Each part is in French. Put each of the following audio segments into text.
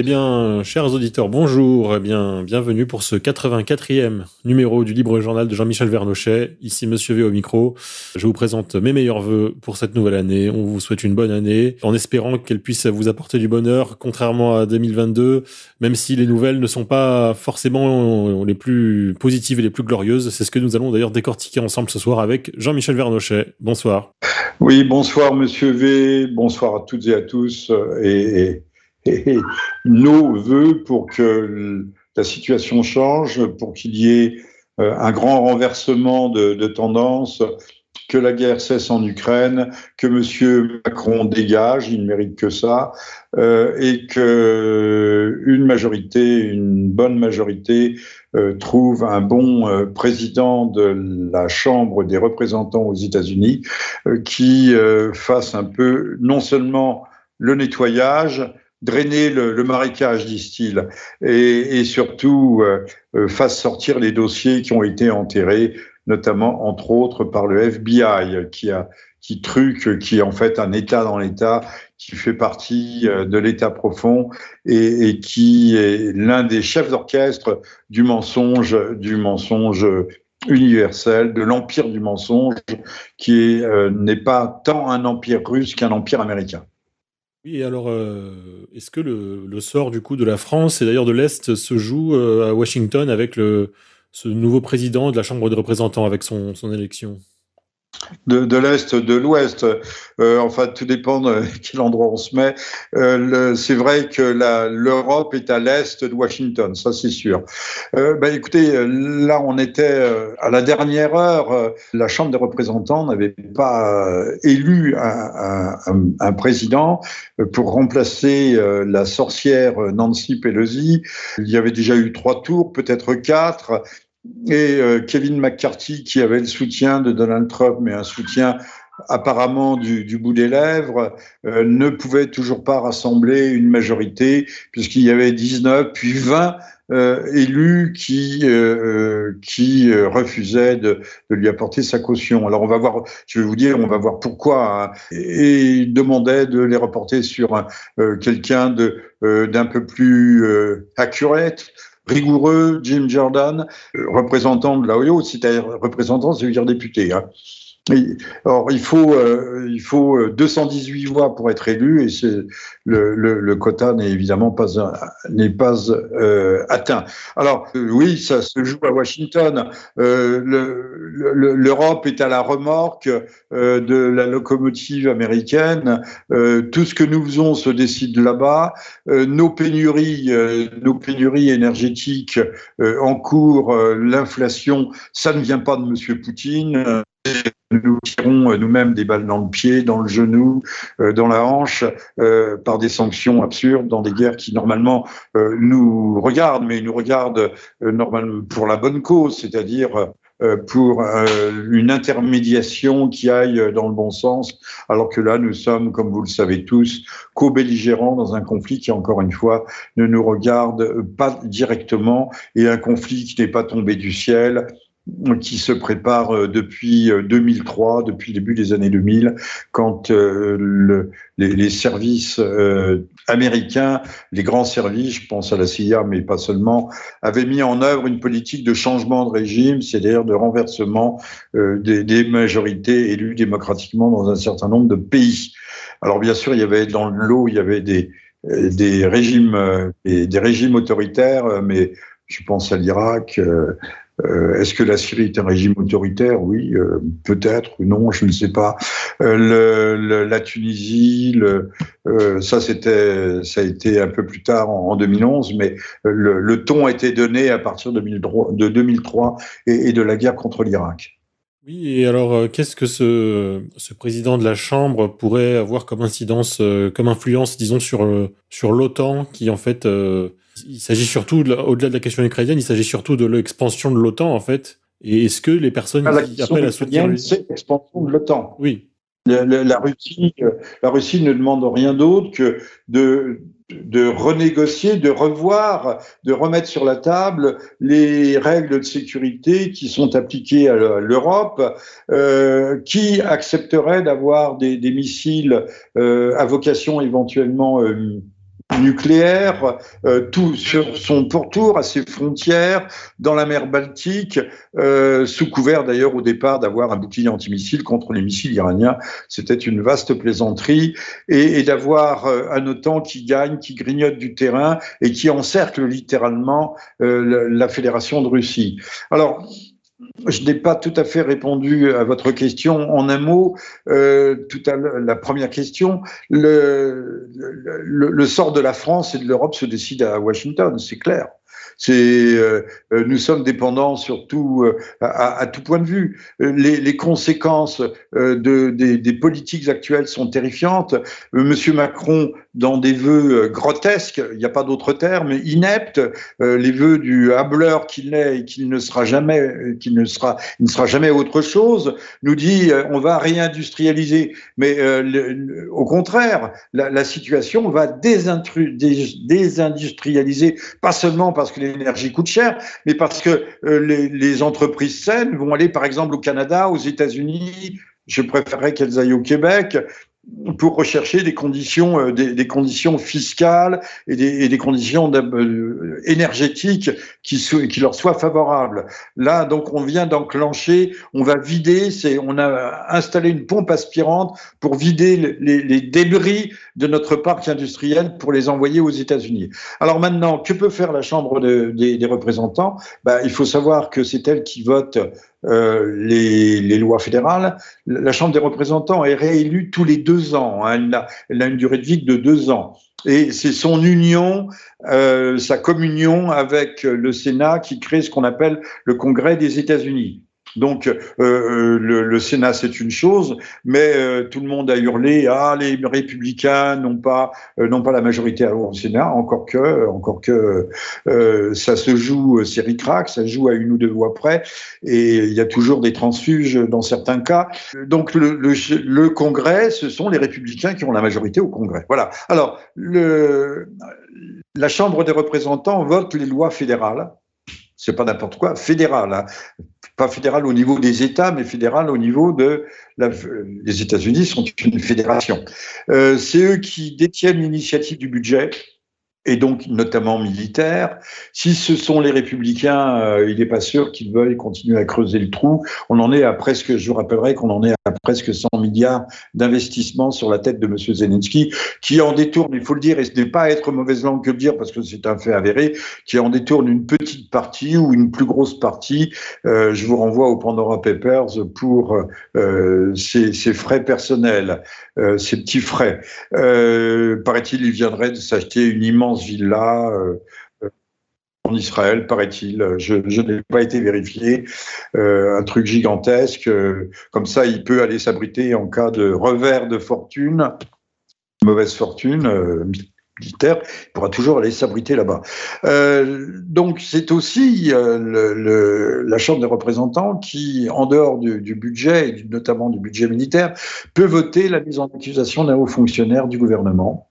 Eh bien, chers auditeurs, bonjour. Eh bien, bienvenue pour ce 84e numéro du Libre Journal de Jean-Michel Vernochet. Ici, Monsieur V au micro. Je vous présente mes meilleurs voeux pour cette nouvelle année. On vous souhaite une bonne année, en espérant qu'elle puisse vous apporter du bonheur, contrairement à 2022, même si les nouvelles ne sont pas forcément les plus positives et les plus glorieuses. C'est ce que nous allons d'ailleurs décortiquer ensemble ce soir avec Jean-Michel Vernochet. Bonsoir. Oui, bonsoir, Monsieur V. Bonsoir à toutes et à tous. Et, et nos voeux pour que la situation change, pour qu'il y ait euh, un grand renversement de, tendance, que la guerre cesse en Ukraine, que M. Macron dégage, il ne mérite que ça, euh, et que une majorité, une bonne majorité, euh, trouve un bon président de la Chambre des représentants aux États-Unis qui fasse un peu non seulement le nettoyage, drainer le, marécage, disent-ils, et, surtout euh, euh, fasse sortir les dossiers qui ont été enterrés, notamment entre autres par le FBI, qui a qui truc, qui est en fait un État dans l'État, qui fait partie euh, de l'État profond et, et qui est l'un des chefs d'orchestre du mensonge, du mensonge universel, de l'empire du mensonge, qui euh, n'est pas tant un empire russe qu'un empire américain. Oui, alors, euh, est-ce que le, sort du coup de la France et d'ailleurs de l'Est se joue euh, à Washington avec le, ce nouveau président de la Chambre des représentants, avec son élection? De, l'Est, de l'Ouest. Euh, enfin, tout dépend de quel endroit on se met. Euh, c'est vrai que l'Europe est à l'Est de Washington, ça c'est sûr. Euh, ben, écoutez, là on était euh, à la dernière heure. La Chambre des représentants n'avait pas élu un, président pour remplacer la sorcière Nancy Pelosi. Il y avait déjà eu trois tours, peut-être quatre et euh, Kevin McCarthy, qui avait le soutien de Donald Trump, mais un soutien apparemment du, bout des lèvres, euh, ne pouvait toujours pas rassembler une majorité, puisqu'il y avait 19, puis 20 euh, élus qui, euh, qui refusaient de, de, lui apporter sa caution. Alors on va voir, je vais vous dire, on va voir pourquoi. Hein, et il demandait de les reporter sur euh, quelqu'un d'un peu plus accurate rigoureux, Jim Jordan, euh, représentant de l'Ohio, c'est-à-dire représentant, ça veut dire député. Hein. Alors, il faut, euh, il faut 218 euh, voix pour être élu et le, le, le, quota n'est évidemment pas, n'est pas euh, atteint. Alors, euh, oui, ça se joue à Washington. L'Europe est à la remorque de la locomotive américaine. tout ce que nous faisons se décide là-bas. nos pénuries, nos pénuries énergétiques en cours, l'inflation, ça ne vient pas de Monsieur Poutine nous tirons euh, nous-mêmes des balles dans le pied, dans le genou, euh, dans la hanche, euh, par des sanctions absurdes, dans des guerres qui normalement nous regardent, mais nous regardent normalement pour la bonne cause, c'est-à-dire pour une intermédiation qui aille dans le bon sens, alors que là, nous sommes, comme vous le savez tous, co-belligérants dans un conflit qui, encore une fois, ne nous regarde pas directement et un conflit qui n'est pas tombé du ciel qui se prépare euh, depuis 2003, euh, depuis le début des années 2000, quand euh, le, les, services américains, les grands services, je pense à la CIA, mais pas seulement, avaient mis en œuvre une politique de changement de régime, c'est-à-dire de renversement des, majorités élues démocratiquement dans un certain nombre de pays. Alors bien sûr, il y avait dans l'eau, il y avait des, régimes, des, des régimes autoritaires, mais je pense à l'Irak, euh, Est-ce que la Syrie est un régime autoritaire? Oui, euh, peut-être, non, je ne sais pas. Euh, la Tunisie, ça c'était, ça a été un peu plus tard en, en 2011, mais le, ton a été donné à partir de 2003, de 2003 et, de la guerre contre l'Irak. Oui, et alors qu'est-ce que ce, président de la Chambre pourrait avoir comme incidence, comme influence, disons, sur, sur l'OTAN, qui en fait il s'agit surtout, au-delà de la question ukrainienne, il s'agit surtout de l'expansion de l'OTAN, en fait. Et est-ce que les personnes ah, qui appellent à soutenir... C'est l'expansion de l'OTAN. Oui. La, la, la, Russie, la Russie ne demande rien d'autre que de, de renégocier, de revoir, de remettre sur la table les règles de sécurité qui sont appliquées à l'Europe, euh, qui accepterait d'avoir des, des, missiles euh, à vocation éventuellement euh, nucléaire, euh, tout sur son pourtour, à ses frontières, dans la mer Baltique, euh, sous couvert d'ailleurs au départ d'avoir un bouclier antimissile contre les missiles iraniens. C'était une vaste plaisanterie et, et d'avoir euh, un OTAN qui gagne, qui grignote du terrain et qui encercle littéralement euh, la, la Fédération de Russie. Alors, je n'ai pas tout à fait répondu à votre question en un mot. Euh, tout à la première question, le, sort de la France et de l'Europe se décide à Washington, c'est clair. C'est, euh, euh, nous sommes dépendants surtout euh, à, tout point de vue. Les, conséquences de, des, politiques actuelles sont terrifiantes. Monsieur Macron, dans des vœux grotesques, il n'y a pas d'autre terme, ineptes, les vœux du hableur qu'il est et qu'il ne sera jamais, qu'il ne sera, ne sera jamais autre chose, nous dit on va réindustrialiser. Mais au contraire, la situation va désindustrialiser, pas seulement parce que les l'énergie coûte cher, mais parce que euh, les, les, entreprises saines vont aller par exemple au Canada, aux États-Unis. Je préférerais qu'elles aillent au Québec pour rechercher des conditions, euh, des, conditions fiscales et des, conditions euh, énergétiques qui, leur soient favorables. Là, donc, on vient d'enclencher, on va vider, on a installé une pompe aspirante pour vider les, débris de notre parc industriel pour les envoyer aux États-Unis. Alors maintenant, que peut faire la Chambre de, des, des, représentants? Ben, Il faut savoir que c'est elle qui vote euh, les, les, lois fédérales. La Chambre des représentants est réélue tous les deux ans. Hein. Elle, a, elle, a, une durée de vie de deux ans. Et c'est son union, euh, sa communion avec le Sénat qui crée ce qu'on appelle le Congrès des États-Unis. Donc euh, euh, le, Sénat c'est une chose, mais euh, tout le monde a hurlé ah les républicains n'ont pas pas la majorité au Sénat, encore que encore que ça se joue c'est ricrac, ça joue à une ou deux voix près et il y a toujours des transfuges dans certains cas. Donc le, le, Congrès ce sont les républicains qui ont la majorité au Congrès. Voilà. Alors le la Chambre des représentants vote les lois fédérales c'est pas n'importe quoi, fédéral, hein. Pas fédéral au niveau des États, mais fédéral au niveau de la, les États-Unis sont une fédération. Euh, c'est eux qui détiennent l'initiative du budget et donc notamment militaire. Si ce sont les républicains, euh, il n'est pas sûr qu'ils veuillent continuer à creuser le trou. On en est à presque, je vous rappellerai qu'on en est à presque 100 milliards d'investissements sur la tête de M. Zelensky, qui en détourne, il faut le dire, et ce n'est pas être mauvaise langue que le dire parce que c'est un fait avéré, qui en détourne une petite partie ou une plus grosse partie. Euh, je vous renvoie au Pandora Papers pour euh, ses, frais personnels, euh, ses petits frais. Paraît-il, il viendrait de s'acheter une immense villa euh, en Israël, paraît-il. Je, n'ai pas été vérifié. Euh, un truc gigantesque. Euh, comme ça, il peut aller s'abriter en cas de revers de fortune, mauvaise fortune euh, militaire. Il pourra toujours aller s'abriter là-bas. donc, c'est aussi le, la Chambre des représentants qui, en dehors du, du, budget, et notamment du budget militaire, peut voter la mise en accusation d'un haut fonctionnaire du gouvernement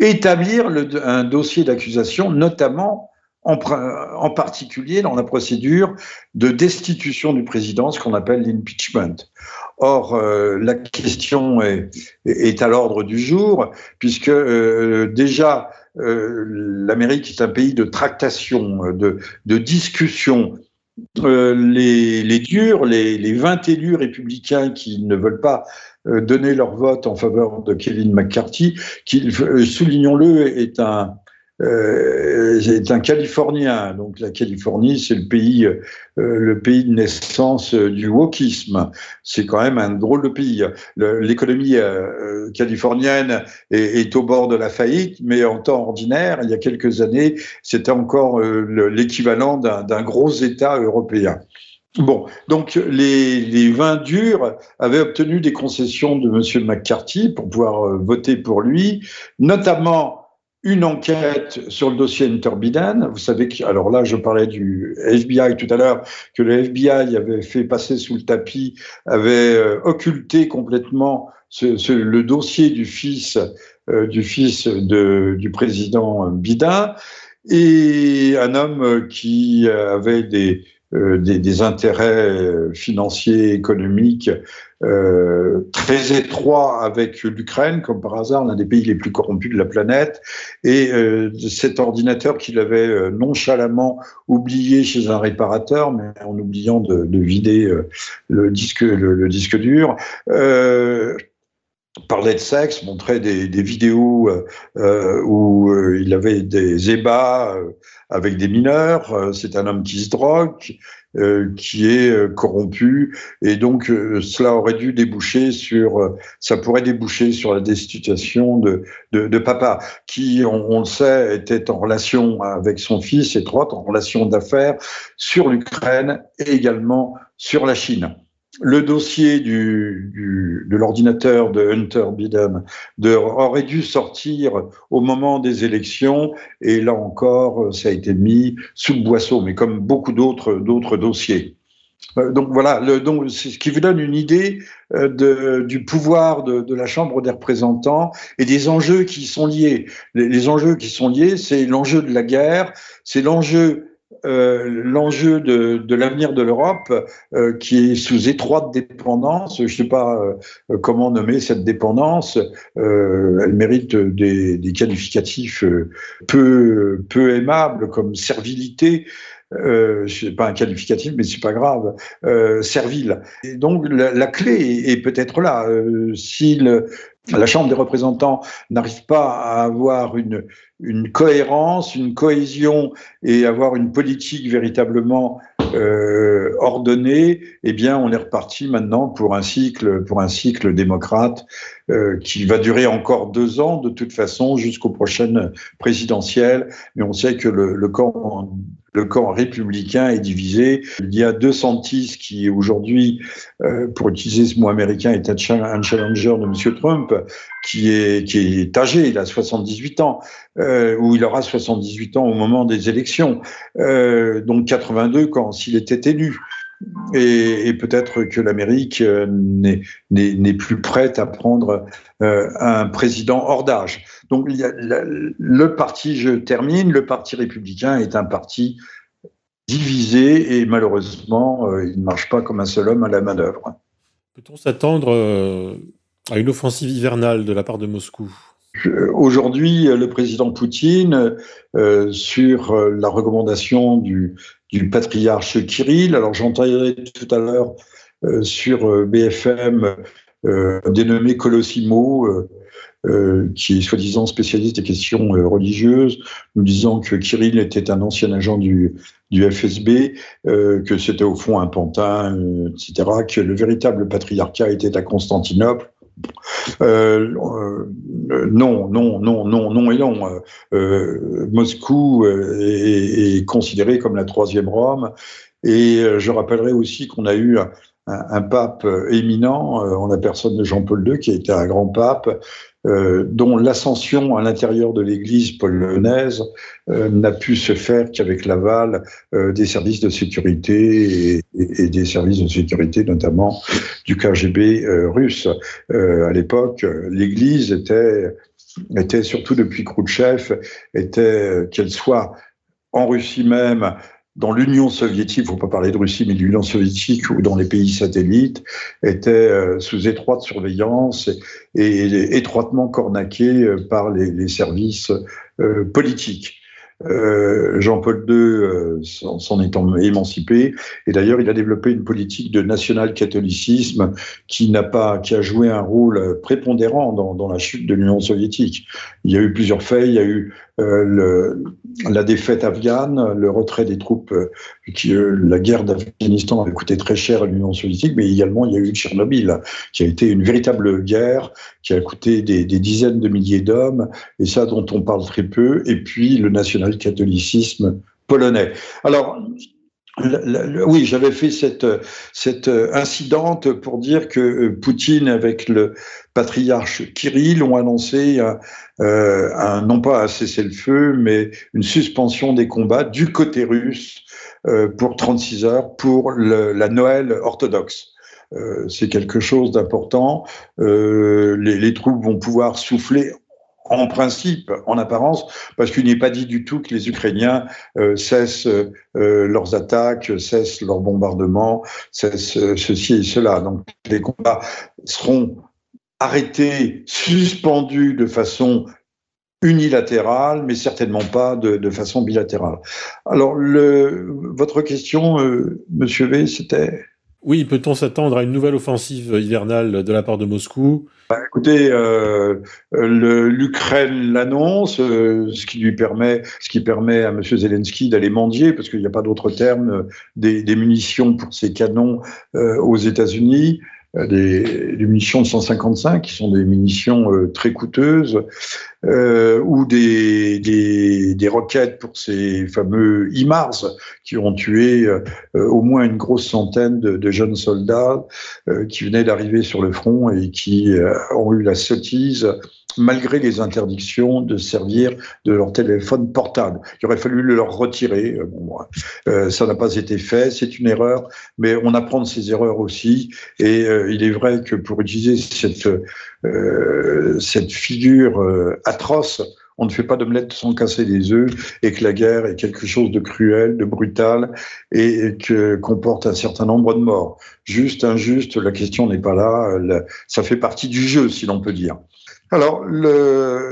établir un dossier d'accusation, notamment en, particulier dans la procédure de destitution du président, ce qu'on appelle l'impeachment. Or, euh, la question est, à l'ordre du jour, puisque euh, déjà, euh, l'Amérique est un pays de tractation, de, de discussion. Les, les, durs, les, les 20 élus républicains qui ne veulent pas euh, donner leur vote en faveur de Kevin McCarthy, qui, euh, soulignons-le, est un, euh, est un Californien. Donc la Californie, c'est le pays, le pays de naissance du wokisme. C'est quand même un drôle de pays. L'économie californienne est, au bord de la faillite, mais en temps ordinaire, il y a quelques années, c'était encore l'équivalent d'un gros État européen. Bon, donc les, les 20 durs avaient obtenu des concessions de M. McCarthy pour pouvoir voter pour lui, notamment une enquête sur le dossier Interbiden. Vous savez que, alors là, je parlais du FBI tout à l'heure, que le FBI avait fait passer sous le tapis, avait euh, occulté complètement ce, ce, le dossier du fils, euh, du fils de, du président Biden, et un homme qui avait des, des, intérêts financiers, économiques très étroits avec l'Ukraine, comme par hasard l'un des pays les plus corrompus de la planète, et cet ordinateur qu'il avait nonchalamment oublié chez un réparateur, mais en oubliant de, vider le disque, le, disque dur parlait de sexe, montrait des, vidéos euh, euh, où euh, il avait des ébats avec des mineurs. C'est un homme qui se drogue, qui est corrompu, et donc cela aurait dû déboucher sur, ça pourrait déboucher sur la destitution de, de, papa, qui, on, on, le sait, était en relation avec son fils étroite, en relation d'affaires sur l'Ukraine et également sur la Chine le dossier du, de l'ordinateur de Hunter Biden de, aurait dû sortir au moment des élections, et là encore, ça a été mis sous le boisseau, mais comme beaucoup d'autres dossiers. Euh, donc voilà, donc c'est ce qui vous donne une idée euh, de, du pouvoir de, de, la Chambre des représentants et des enjeux qui sont liés. Les enjeux qui sont liés, c'est l'enjeu de la guerre, c'est l'enjeu euh, l'enjeu de, de l'avenir de l'Europe euh, qui est sous étroite dépendance. Je ne sais pas euh, comment nommer cette dépendance. elle mérite des, des qualificatifs peu, peu aimables comme servilité. Euh, c'est pas un qualificatif, mais c'est pas grave, servile. Et donc la, clé est, peut-être là. si la Chambre des représentants n'arrive pas à avoir une, cohérence, une cohésion et avoir une politique véritablement euh, ordonnée, eh bien, on est reparti maintenant pour un cycle, pour un cycle démocrate euh, qui va durer encore deux ans de toute façon jusqu'aux prochaines présidentielles. Mais on sait que le, le camp le camp républicain est divisé. Il y a deux Santis qui aujourd'hui, euh, pour utiliser ce mot américain, est un challenger de M. Trump, qui est, qui est âgé, il a 78 ans, euh, ou il aura 78 ans au moment des élections, euh, donc 82 quand s'il était élu. Et, et peut-être que l'Amérique euh, n'est plus prête à prendre euh, un président hors d'âge. Donc il y a, le parti, je termine, le parti républicain est un parti divisé et malheureusement, euh, il ne marche pas comme un seul homme à la manœuvre. Peut-on s'attendre euh, à une offensive hivernale de la part de Moscou? Aujourd'hui, le président Poutine, euh, sur la recommandation du, du patriarche Kirill, alors j'entendrai tout à l'heure sur BFM dénommé Colossimo, euh, qui est soi-disant spécialiste des questions euh, religieuses, nous disant que Kirill était un ancien agent du, du FSB, euh, que c'était au fond un pantin, etc., que le véritable patriarcat était à Constantinople. Non, non, non, non, non et non. Moscou est, est, considéré comme la troisième Rome. Et je rappellerai aussi qu'on a eu un, un, pape éminent, en la personne de Jean-Paul II, qui a été un grand pape, euh, dont l'ascension à l'intérieur de l'Église polonaise euh, n'a pu se faire qu'avec l'aval euh, des services de sécurité et, des services de sécurité, notamment du KGB russe. à l'époque, l'Église était était surtout depuis Khrouchtchev, était qu'elle soit en Russie même dans l'Union soviétique, il ne faut pas parler de Russie, mais l'Union soviétique ou dans les pays satellites, était euh, sous étroite surveillance et, étroitement cornaqué euh, par les, les services euh, politiques. Euh, Jean-Paul II s'en est émancipé. Et d'ailleurs il a développé une politique de national-catholicisme qui n'a pas qui a joué un rôle prépondérant dans, la chute de l'Union soviétique. Il y a eu plusieurs faits, il y a eu euh, la défaite afghane, le retrait des troupes, euh, euh, la guerre d'Afghanistan avait coûté très cher à l'Union soviétique, mais également il y a eu Tchernobyl, qui a été une véritable guerre, qui a coûté des, des dizaines de milliers d'hommes, et ça dont on parle très peu, et puis le national-catholicisme polonais. Alors, oui, j'avais fait cette, cette incidente pour dire que Poutine, avec le patriarche Kirill, ont annoncé un, euh, un, non pas un cessez-le-feu, mais une suspension des combats du côté russe euh, pour 36 heures pour le, la Noël orthodoxe. Euh, c'est quelque chose d'important. Euh, les, troupes vont pouvoir souffler en principe, en apparence, parce qu'il n'est pas dit du tout que les Ukrainiens euh, cessent euh, leurs attaques, cessent leurs bombardements, cessent euh, ceci et cela. Donc les combats seront arrêtés, suspendus de façon unilatérale, mais certainement pas de, façon bilatérale. Alors, le, votre question, Monsieur V, c'était? Oui, peut-on s'attendre à une nouvelle offensive hivernale de la part de Moscou? Bah, Écoutez, euh, l'Ukraine l'annonce, euh, ce qui lui permet, ce qui permet à M. Zelensky d'aller mendier, parce qu'il n'y a pas d'autre terme, des, des, munitions pour ses canons euh, aux États-Unis. Euh, des, munitions de 155 qui sont des munitions euh, très coûteuses, euh, ou des, des, roquettes pour ces fameux IMARS qui ont tué au moins une grosse centaine de jeunes soldats qui venaient d'arriver sur le front et qui ont eu la sottise malgré les interdictions de servir de leur téléphone portable. Il aurait fallu le leur retirer. Euh, bon, euh, ça n'a pas été fait, c'est une erreur, mais on apprend de ces erreurs aussi. Et euh, il est vrai que pour utiliser cette, cette figure atroce, on ne fait pas d'omelette sans casser les œufs et que la guerre est quelque chose de cruel, de brutal et, que comporte un certain nombre de morts. Juste, injuste, la question n'est pas là. ça fait partie du jeu, si l'on peut dire. Alors,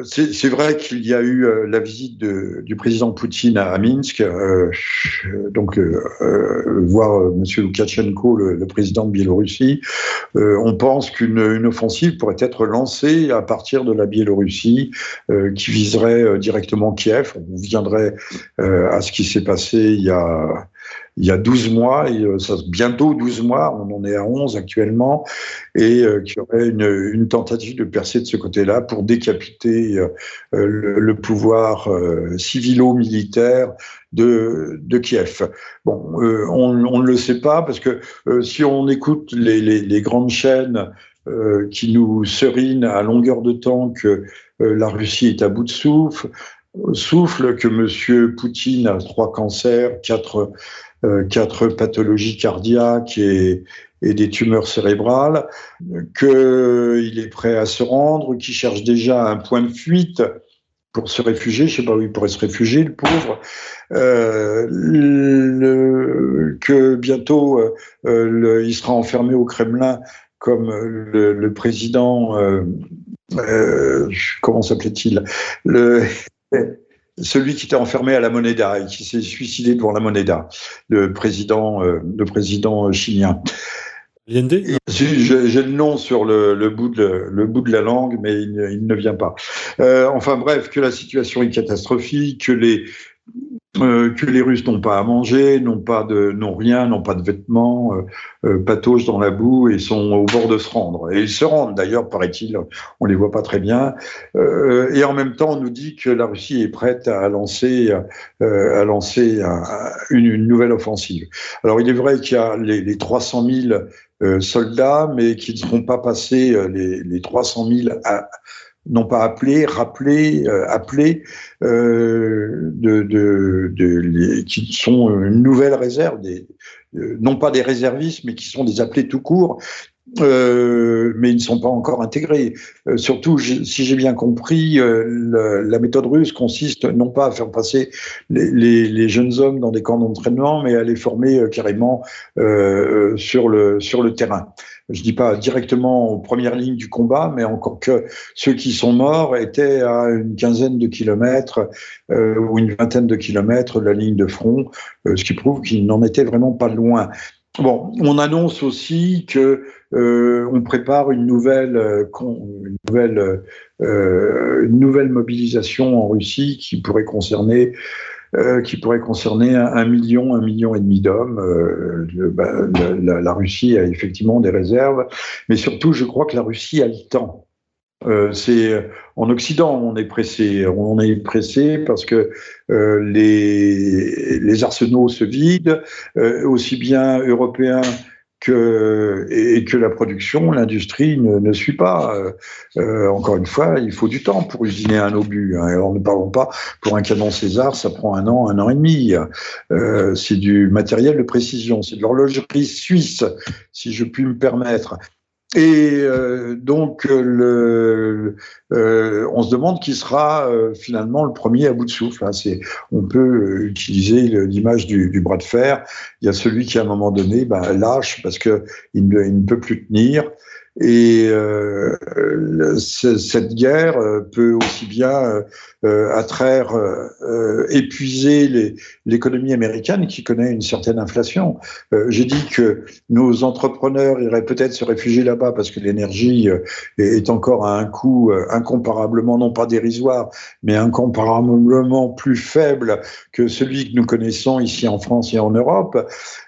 c'est vrai qu'il y a eu euh, la visite de, du président Poutine à, Minsk, euh, donc euh, euh voir M. Loukachenko, le, le, président de Biélorussie. on pense qu'une offensive pourrait être lancée à partir de la Biélorussie, qui viserait directement Kiev. On viendrait à ce qui s'est passé il y a il y a 12 mois, et, euh, ça, bientôt 12 mois, on en est à 11 actuellement, et euh, qui aurait une, tentative de percer de ce côté-là pour décapiter euh, le, pouvoir civilo-militaire de, Kiev. Bon, on, ne le sait pas parce que si on écoute les, les, grandes chaînes qui nous serinent à longueur de temps que la Russie est à bout de souffle, souffle que M. Poutine a trois cancers, quatre quatre pathologies cardiaques et, des tumeurs cérébrales, qu'il est prêt à se rendre, qu'il cherche déjà un point de fuite pour se réfugier, je sais pas où il pourrait se réfugier, le pauvre, euh, que bientôt euh, il sera enfermé au Kremlin comme le, président, euh, euh comment s'appelait-il, celui qui était enfermé à la Moneda et qui s'est suicidé devant la Moneda, le président, euh, le président chilien. J'ai le nom sur le, le, bout de, le bout de la langue, mais il, il ne vient pas. Euh, enfin bref, que la situation est catastrophique, que les, euh, que les Russes n'ont pas à manger, n'ont pas de, n'ont rien, n'ont pas de vêtements, euh, euh, dans la boue et sont au bord de se rendre. Et ils se rendent d'ailleurs, paraît-il, on les voit pas très bien. Euh, et en même temps, on nous dit que la Russie est prête à lancer, euh, à lancer une, nouvelle offensive. Alors il est vrai qu'il y a les, les 300 000 soldats, mais qui ne seront pas passés les 300 000 à, non pas appelés, rappelés, euh, appelés, euh, de, de, de, qui sont une nouvelle réserve, des, euh, non pas des réservistes, mais qui sont des appelés tout court, euh, mais ils ne sont pas encore intégrés. Euh, surtout, si j'ai bien compris, euh, la méthode russe consiste non pas à faire passer les jeunes hommes dans des camps d'entraînement, mais à les former carrément sur, le, sur le terrain je dis pas directement aux premières lignes du combat, mais encore que ceux qui sont morts étaient à une quinzaine de kilomètres euh, ou une vingtaine de kilomètres de la ligne de front, euh, ce qui prouve qu'ils n'en étaient vraiment pas loin. Bon, on annonce aussi que euh, on prépare une nouvelle, mobilisation en Russie qui pourrait concerner euh, qui pourrait concerner un, million, un million et demi d'hommes. Euh, bah, la, Russie a effectivement des réserves, mais surtout, je crois que la Russie a le temps. Euh, c'est en Occident, on est pressé. On est pressé parce que les, arsenaux se vident, aussi bien européens et que la production, l'industrie ne, ne, suit pas. Euh, euh, encore une fois, il faut du temps pour usiner un obus. Hein. Alors ne parlons pas, pour un canon César, ça prend un an, un an et demi. Euh, c'est du matériel de précision, c'est de l'horlogerie suisse, si je puis me permettre. Et euh, donc, le, euh, on se demande qui sera euh, finalement le premier à bout de souffle. Hein. on peut utiliser l'image du, bras de fer. Il y a celui qui, à un moment donné, bah, lâche parce qu'il ne, il ne peut plus tenir. Et euh, cette guerre euh, peut aussi bien euh, attraire, euh, épuiser l'économie américaine qui connaît une certaine inflation. J'ai dit que nos entrepreneurs iraient peut-être se réfugier là-bas parce que l'énergie est encore à un coût incomparablement, non pas dérisoire, mais incomparablement plus faible que celui que nous connaissons ici en France et en Europe.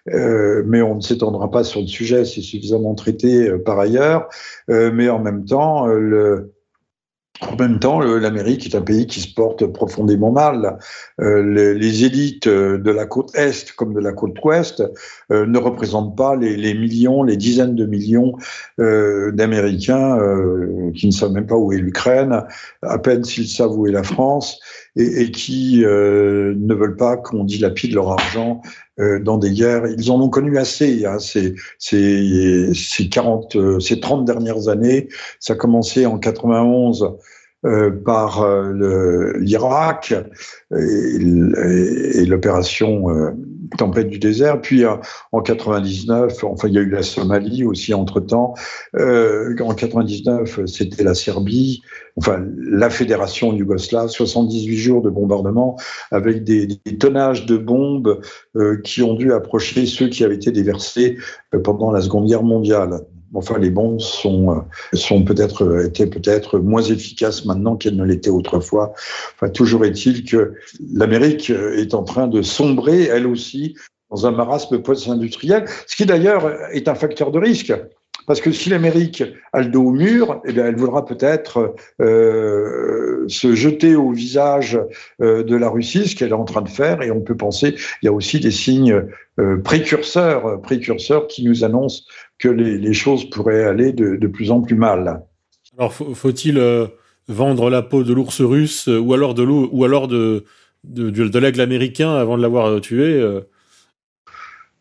mais on ne s'étendra pas sur le sujet, c'est suffisamment traité par ailleurs. Euh, mais en même temps, euh, le, en même temps, l'Amérique est un pays qui se porte profondément mal. Euh, les, élites de la côte Est comme de la côte Ouest ne représentent pas les, millions, les dizaines de millions d'Américains qui ne savent même pas où est l'Ukraine, à peine s'ils savent où est la France, et, qui ne veulent pas qu'on dilapide leur argent euh, dans des guerres. Ils en ont connu assez hein, ces, ces, ces, 40, ces 30 dernières années. Ça a commencé en 91 euh, par euh, l'Irak et, l'opération euh, Tempête du désert. Puis en 99, enfin il y a eu la Somalie aussi entre temps. en 99, c'était la Serbie, enfin la fédération yougoslave, 78 jours de bombardement avec des tonnages de bombes qui ont dû approcher ceux qui avaient été déversés pendant la Seconde Guerre mondiale. Enfin, les bombes sont, euh, sont peut-être, euh, étaient peut-être moins efficaces maintenant qu'elles ne l'étaient autrefois. Enfin, toujours est-il que l'Amérique euh, est en train de sombrer, elle aussi, dans un marasme post-industriel, ce qui d'ailleurs est un facteur de risque. Parce que si l'Amérique a le dos au mur, eh bien, elle voudra peut-être euh, se jeter au visage euh, de la Russie, ce qu'elle est en train de faire. Et on peut penser, il y a aussi des signes euh, précurseurs, précurseurs qui nous annoncent que les, choses pourraient aller de, plus en plus mal. Alors, faut-il vendre la peau de l'ours russe ou alors de l'eau ou alors de, de l'aigle américain avant de l'avoir tué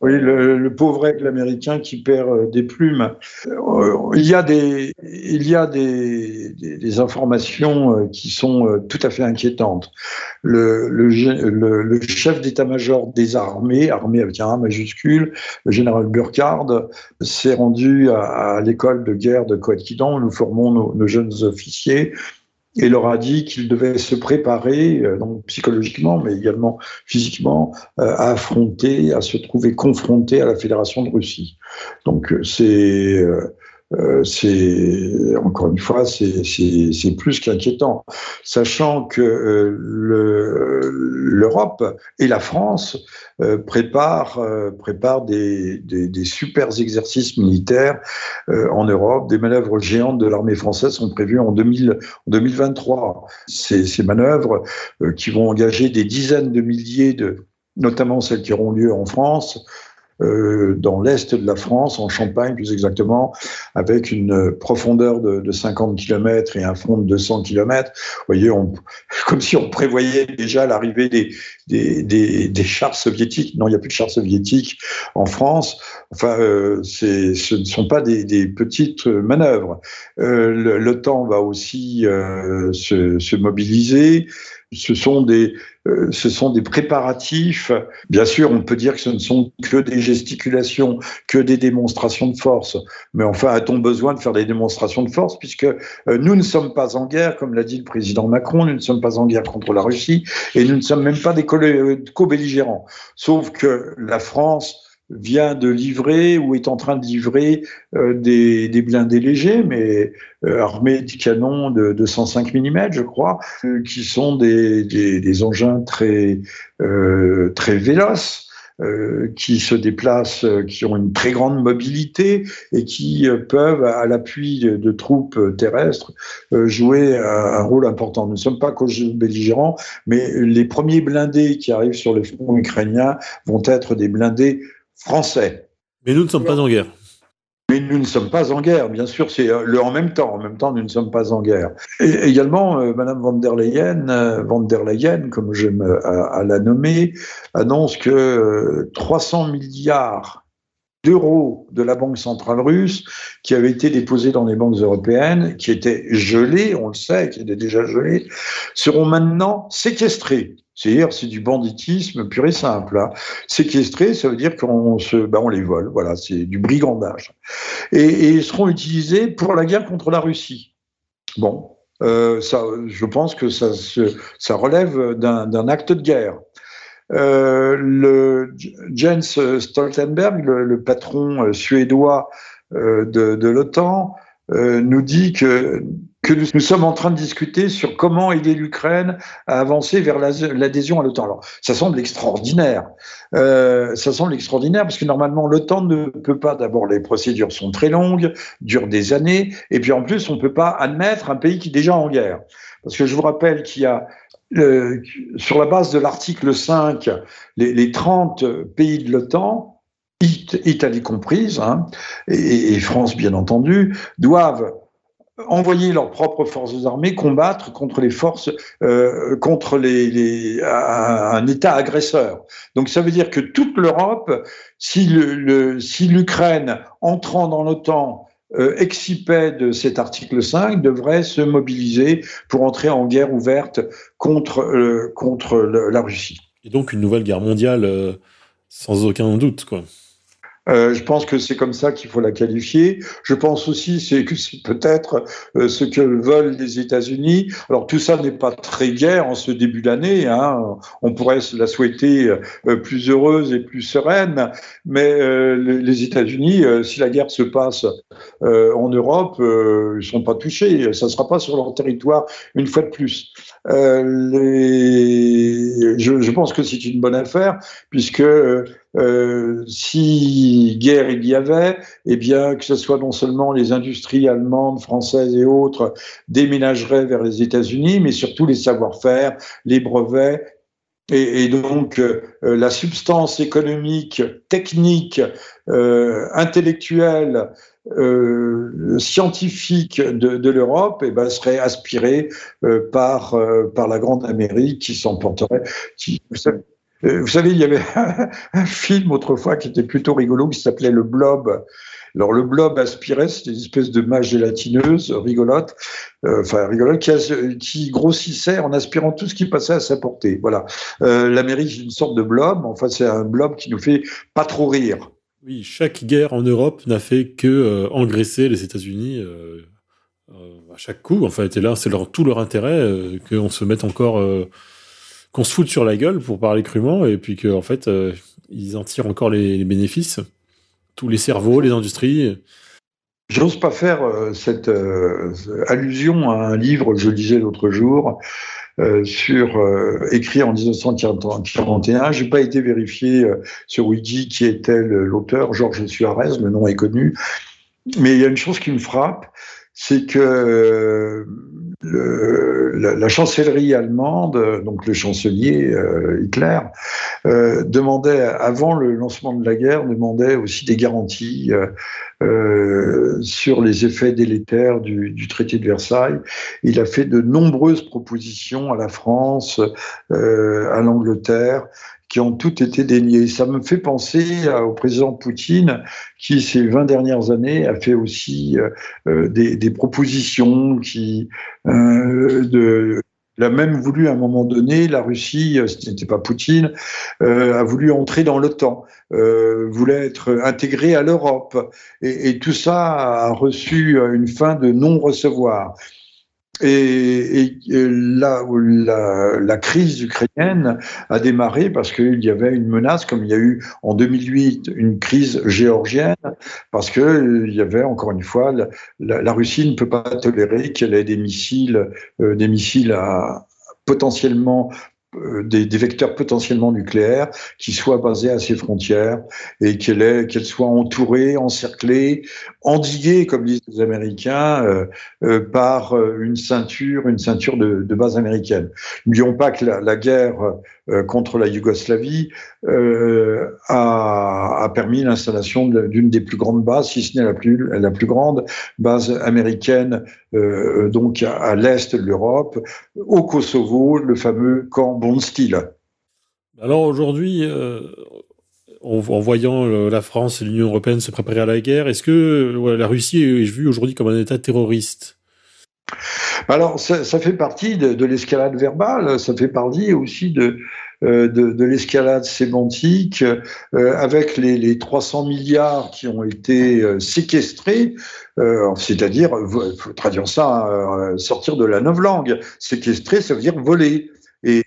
oui, le, pauvre aigle américain qui perd euh, des plumes. Euh, il y a des, il y a des, informations euh, qui sont tout à fait inquiétantes. Le, chef d'état-major des armées, armée avec un A majuscule, le général Burkhard, s'est rendu à, l'école de guerre de Coët-Quidan où nous formons nos jeunes officiers et leur a dit qu'ils devaient se préparer, euh, donc psychologiquement, mais également physiquement, euh, à affronter, à se trouver confrontés à la Fédération de Russie. Donc euh, c'est euh, c'est encore une fois, c'est plus qu'inquiétant, sachant que euh, l'Europe et la France euh, préparent, des, des, super exercices militaires en Europe. Des manœuvres géantes de l'armée française sont prévues en, 2000, en 2023. Ces, ces manœuvres qui vont engager des dizaines de milliers de notamment celles qui auront lieu en France, euh, dans l'est de la France, en Champagne plus exactement, avec une profondeur de, de 50 km et un front de 200 km. Vous voyez, comme si on prévoyait déjà l'arrivée des, des, chars soviétiques. Non, il n'y a plus de chars soviétiques en France. Enfin, euh, ce ne sont pas des, petites manœuvres. Euh, L'OTAN va aussi euh, se mobiliser ce sont des, euh, ce sont des préparatifs. Bien sûr, on peut dire que ce ne sont que des gesticulations, que des démonstrations de force. Mais enfin, a-t-on besoin de faire des démonstrations de force puisque euh, nous ne sommes pas en guerre, comme l'a dit le président Macron, nous ne sommes pas en guerre contre la Russie et nous ne sommes même pas des euh, co-belligérants. Sauf que la France vient de livrer ou est en train de livrer euh, des, blindés légers, mais euh, armés de canons de, de 105 mm, je crois, euh, qui sont des, engins très, très véloces. qui se déplacent, qui ont une très grande mobilité et qui peuvent, à l'appui de, troupes terrestres, jouer un, rôle important. Nous ne sommes pas co-belligérants, mais les premiers blindés qui arrivent sur le front ukrainien vont être des blindés français. Mais nous ne sommes pas en guerre. Mais nous ne sommes pas en guerre, bien sûr, c'est euh, le en même temps. En même temps, nous ne sommes pas en guerre. Et également, euh, Madame van der Leyen, euh, van der Leyen, comme j'aime à, la nommer, annonce que 300 milliards d'euros de la Banque centrale russe qui avaient été déposés dans les banques européennes, qui étaient gelés, on le sait, qui étaient déjà gelés, seront maintenant séquestrés. C'est-à-dire, c'est du banditisme pur et simple. Hein. Séquestrés, ça veut dire qu'on se, ben on les vole. Voilà, c'est du brigandage. Et, ils seront utilisés pour la guerre contre la Russie. Bon, euh, ça, je pense que ça, ça relève d'un acte de guerre. Euh, Jens Stoltenberg, le, patron suédois euh, de l'OTAN, euh, nous dit que, que nous, sommes en train de discuter sur comment aider l'Ukraine à avancer vers l'adhésion à l'OTAN. Alors, ça semble extraordinaire. Euh, ça semble extraordinaire parce que normalement, l'OTAN ne peut pas. D'abord, les procédures sont très longues, durent des années, et puis en plus, on ne peut pas admettre un pays qui est déjà en guerre. Parce que je vous rappelle qu'il y a euh, sur la base de l'article 5, les, les 30 pays de l'OTAN Italie comprise, hein, et, France bien entendu, doivent envoyer leurs propres forces armées combattre contre les forces, euh, contre les, un État agresseur. Donc ça veut dire que toute l'Europe, si l'Ukraine, le, entrant dans l'OTAN, euh, excipait de cet article 5, devrait se mobiliser pour entrer en guerre ouverte contre, euh, contre la Russie. Et donc une nouvelle guerre mondiale, euh, sans aucun doute, quoi. Euh, je pense que c'est comme ça qu'il faut la qualifier. Je pense aussi que c'est peut-être euh, ce que veulent les États-Unis. Alors tout ça n'est pas très guère en ce début d'année. Hein. On pourrait la souhaiter euh, plus heureuse et plus sereine, mais euh, les États-Unis, si la guerre se passe en Europe, ils sont pas touchés. Ça sera pas sur leur territoire une fois de plus. Les... Je, pense que c'est une bonne affaire puisque euh, si guerre il y avait, eh bien, que ce soit non seulement les industries allemandes, françaises et autres déménageraient vers les États-Unis, mais surtout les savoir-faire, les brevets. Et, donc, euh, la substance économique, technique, euh, intellectuelle, euh, scientifique de, l'Europe eh ben, serait aspirée euh, par, par la grande Amérique qui s'emporterait. Qui, euh, vous savez, il y avait un film autrefois qui était plutôt rigolo qui s'appelait Le Blob. Alors le blob aspirait, c'était une espèce de masse gélatineuse rigolote, euh, enfin rigolote, qui, grossissait en aspirant tout ce qui passait à sa portée. Voilà. Euh, L'Amérique c'est une sorte de blob. Enfin, c'est un blob qui nous fait pas trop rire. Oui, chaque guerre en Europe n'a fait que euh, les États-Unis à chaque coup. En fait, et là, c'est leur, tout leur intérêt qu'on se mette encore qu'on se foute sur la gueule pour parler crûment et puis qu'en en fait ils en tirent encore les, bénéfices tous les cerveaux les industries J'ose pas faire euh, cette euh, allusion à un livre que je lisais l'autre jour euh, écrit en 1941. J'ai pas été vérifié sur Wiki qui était l'auteur, Georges Suarez, le nom est connu. Mais il y a une chose qui me frappe, c'est que la, chancellerie allemande, donc le chancelier Hitler, euh, demandait, avant le lancement de la guerre, demandait aussi des garanties euh, euh sur les effets délétères du, traité de Versailles. Il a fait de nombreuses propositions à la France, à l'Angleterre, qui ont toutes été déniées. Ça me fait penser au président Poutine, qui ces 20 dernières années a fait aussi des, propositions qui de il a même voulu à un moment donné, la Russie, euh, ce n'était pas Poutine, euh, a voulu entrer dans l'OTAN, euh, voulait être intégré à l'Europe. Et, tout ça a reçu une fin de non-recevoir. Et, là où la, crise ukrainienne a démarré parce qu'il y avait une menace, comme il y a eu en 2008 une crise géorgienne, parce que euh, y avait encore une fois la, Russie ne peut pas tolérer qu'elle ait des missiles, euh, des missiles potentiellement euh, des, vecteurs potentiellement nucléaires qui soient basés à ses frontières et qu'elle qu'elle soit entourée, encerclée, endiguée, comme disent les Américains, euh, euh, par euh, une ceinture, une ceinture de, de base américaine. N'oublions pas que la, guerre contre la Yougoslavie a, permis l'installation d'une des plus grandes bases, si ce n'est la plus, grande base américaine, donc à, à l'est de l'Europe, au Kosovo, le fameux camp Bondsteel. Alors aujourd'hui, en, voyant la France et l'Union européenne se préparer à la guerre, est-ce que la Russie est vue aujourd'hui comme un État terroriste? Alors, ça, fait partie de, l'escalade verbale, ça fait partie aussi de, euh, de, l'escalade sémantique, euh, avec les, 300 milliards qui ont été euh, séquestrés, c'est-à-dire, traduire ça, sortir de la langue. Séquestrer, ça veut dire voler et,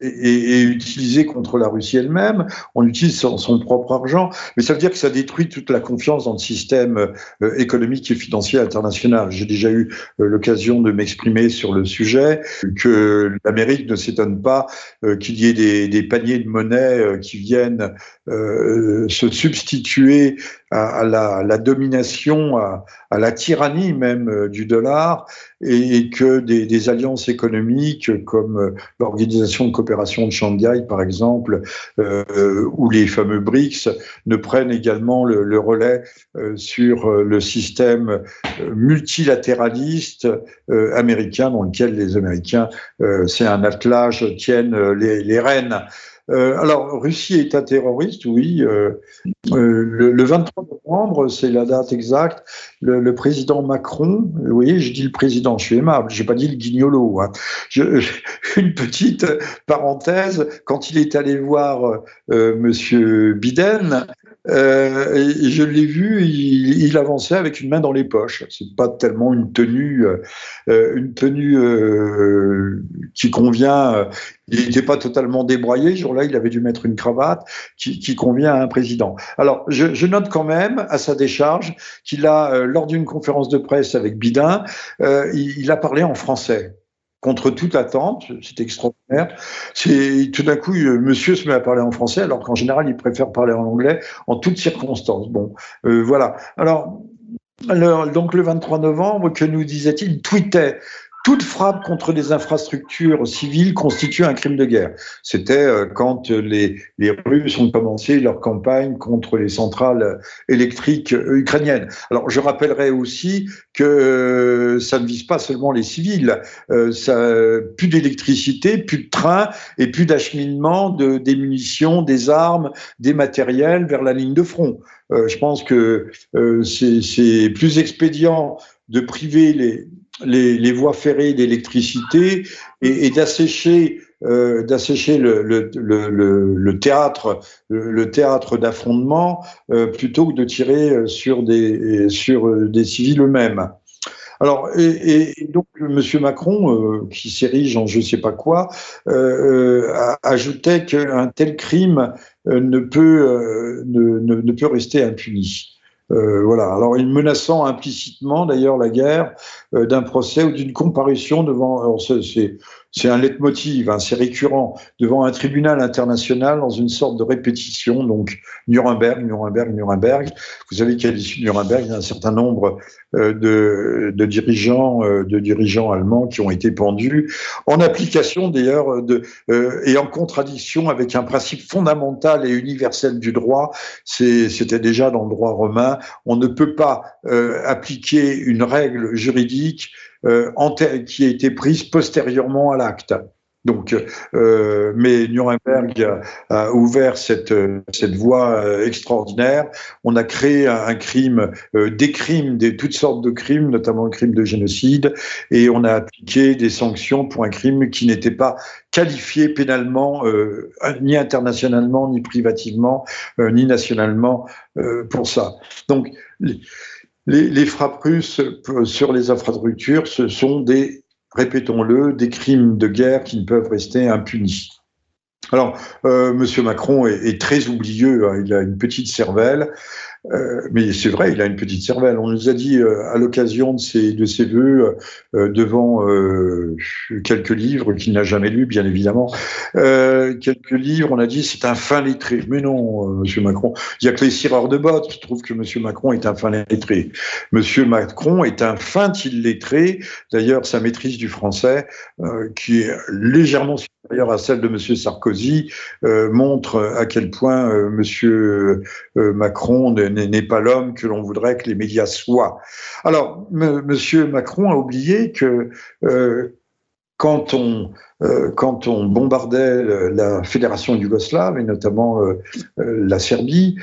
et, utilisé contre la Russie elle-même. On utilise son, propre argent, mais ça veut dire que ça détruit toute la confiance dans le système euh, économique et financier international. J'ai déjà eu euh, l'occasion de m'exprimer sur le sujet, que l'Amérique ne s'étonne pas euh, qu'il y ait des, des, paniers de monnaie qui viennent se substituer à, la, la, domination, à, à, la tyrannie même du dollar, et, que des, des, alliances économiques comme l'Organisation de coopération de Shanghai, par exemple, euh, ou les fameux BRICS, ne prennent également le, le relais euh, sur le système euh, multilatéraliste euh, américain, dans lequel les Américains, c'est un attelage, tiennent les, les rênes. Euh, alors, Russie est un terroriste, oui. Euh, euh, le, 23 novembre, c'est la date exacte, le, président Macron, vous voyez, je dis le président, je suis aimable, j'ai pas dit le guignolo. Hein. une petite parenthèse, quand il est allé voir Monsieur Biden, euh, je l'ai vu, il, avançait avec une main dans les poches. C'est pas tellement une tenue, euh, une tenue euh, qui convient. il n'était pas totalement débraillé. Ce jour-là, il avait dû mettre une cravate qui, convient à un président. Alors, je, note quand même, à sa décharge, qu'il a, lors d'une conférence de presse avec Bidin, il a parlé en français contre toute attente. C'est extraordinaire. C'est tout d'un coup, euh, monsieur se met à parler en français, alors qu'en général, il préfère parler en anglais en toutes circonstances. Bon, euh, voilà. Alors, donc le 23 novembre, que nous disait-il? Il tweetait toute frappe contre des infrastructures civiles constitue un crime de guerre. C'était euh, quand les, Russes ont commencé leur campagne contre les centrales électriques ukrainiennes. Alors je rappellerai aussi que euh, ça ne vise pas seulement les civils. Euh, plus d'électricité, plus de trains et plus d'acheminement de, des munitions, des armes, des matériels vers la ligne de front. je pense que c'est plus expédient de priver les, les, voies ferrées d'électricité et, d'assécher euh, le, théâtre le d'affrontement euh, plutôt que de tirer sur des sur des civils eux-mêmes. Alors, et, donc, M. Macron, euh, qui s'érige en je ne sais pas quoi, ajoutait qu'un tel crime ne, peut rester impuni. Euh, voilà. Alors, il menaçant implicitement, d'ailleurs, la guerre euh, d'un procès ou d'une comparution devant. C'est c'est un leitmotiv, hein, c'est récurrent, devant un tribunal international dans une sorte de répétition, donc Nuremberg, Nuremberg, Nuremberg. Vous savez qu'à l'issue de Nuremberg, il y a un certain nombre euh, de, dirigeants, euh, de dirigeants allemands qui ont été pendus, en application d'ailleurs euh, et en contradiction avec un principe fondamental et universel du droit. C'était déjà dans le droit romain. On ne peut pas appliquer une règle juridique euh, qui a été prise postérieurement à l'acte. Donc, euh, mais Nuremberg a, ouvert cette, cette voie euh, extraordinaire. On a créé un, crime, euh, des crimes, des toutes sortes de crimes, notamment le crime de génocide, et on a appliqué des sanctions pour un crime qui n'était pas qualifié pénalement, euh, ni internationalement, ni privativement, ni nationalement pour ça. Donc, les, frappes russes sur les infrastructures, ce sont des, répétons-le, des crimes de guerre qui ne peuvent rester impunis. Alors, euh, Monsieur Macron est, très oublieux, hein, il a une petite cervelle. Euh, mais c'est vrai, il a une petite cervelle. On nous a dit euh, à l'occasion de ses, de ses voeux euh, devant quelques livres qu'il n'a jamais lus, bien évidemment. quelques livres, on a dit c'est un fin lettré. Mais non, Monsieur Macron. Il y a que les cireurs de bottes qui trouvent que Monsieur Macron est un fin lettré. Monsieur Macron est un fin illettré. D'ailleurs, sa maîtrise du français, qui est légèrement supérieure à celle de Monsieur Sarkozy, montre à quel point Monsieur Macron n'est pas l'homme que l'on voudrait que les médias soient. Alors, Monsieur Macron a oublié que euh, quand on, quand on bombardait la fédération yougoslave et notamment la Serbie,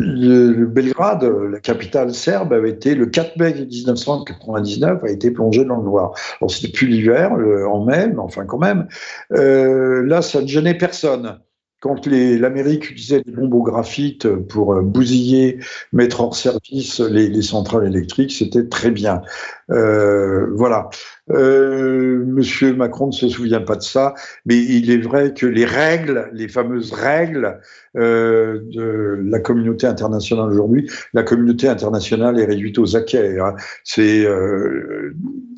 le, Belgrade, la capitale serbe, avait été le 4 mai 1999 a été plongé dans le noir. Alors c'était plus l'hiver, en mai, mais enfin quand même. Euh, là, ça ne gênait personne. Quand l'Amérique utilisait des bombes au graphite pour euh, bousiller, mettre hors service les, centrales électriques, c'était très bien. Euh, voilà. Euh, Monsieur Macron ne se souvient pas de ça, mais il est vrai que les règles, les fameuses règles de la communauté internationale aujourd'hui, la communauté internationale est réduite aux acquets. Hein. C'est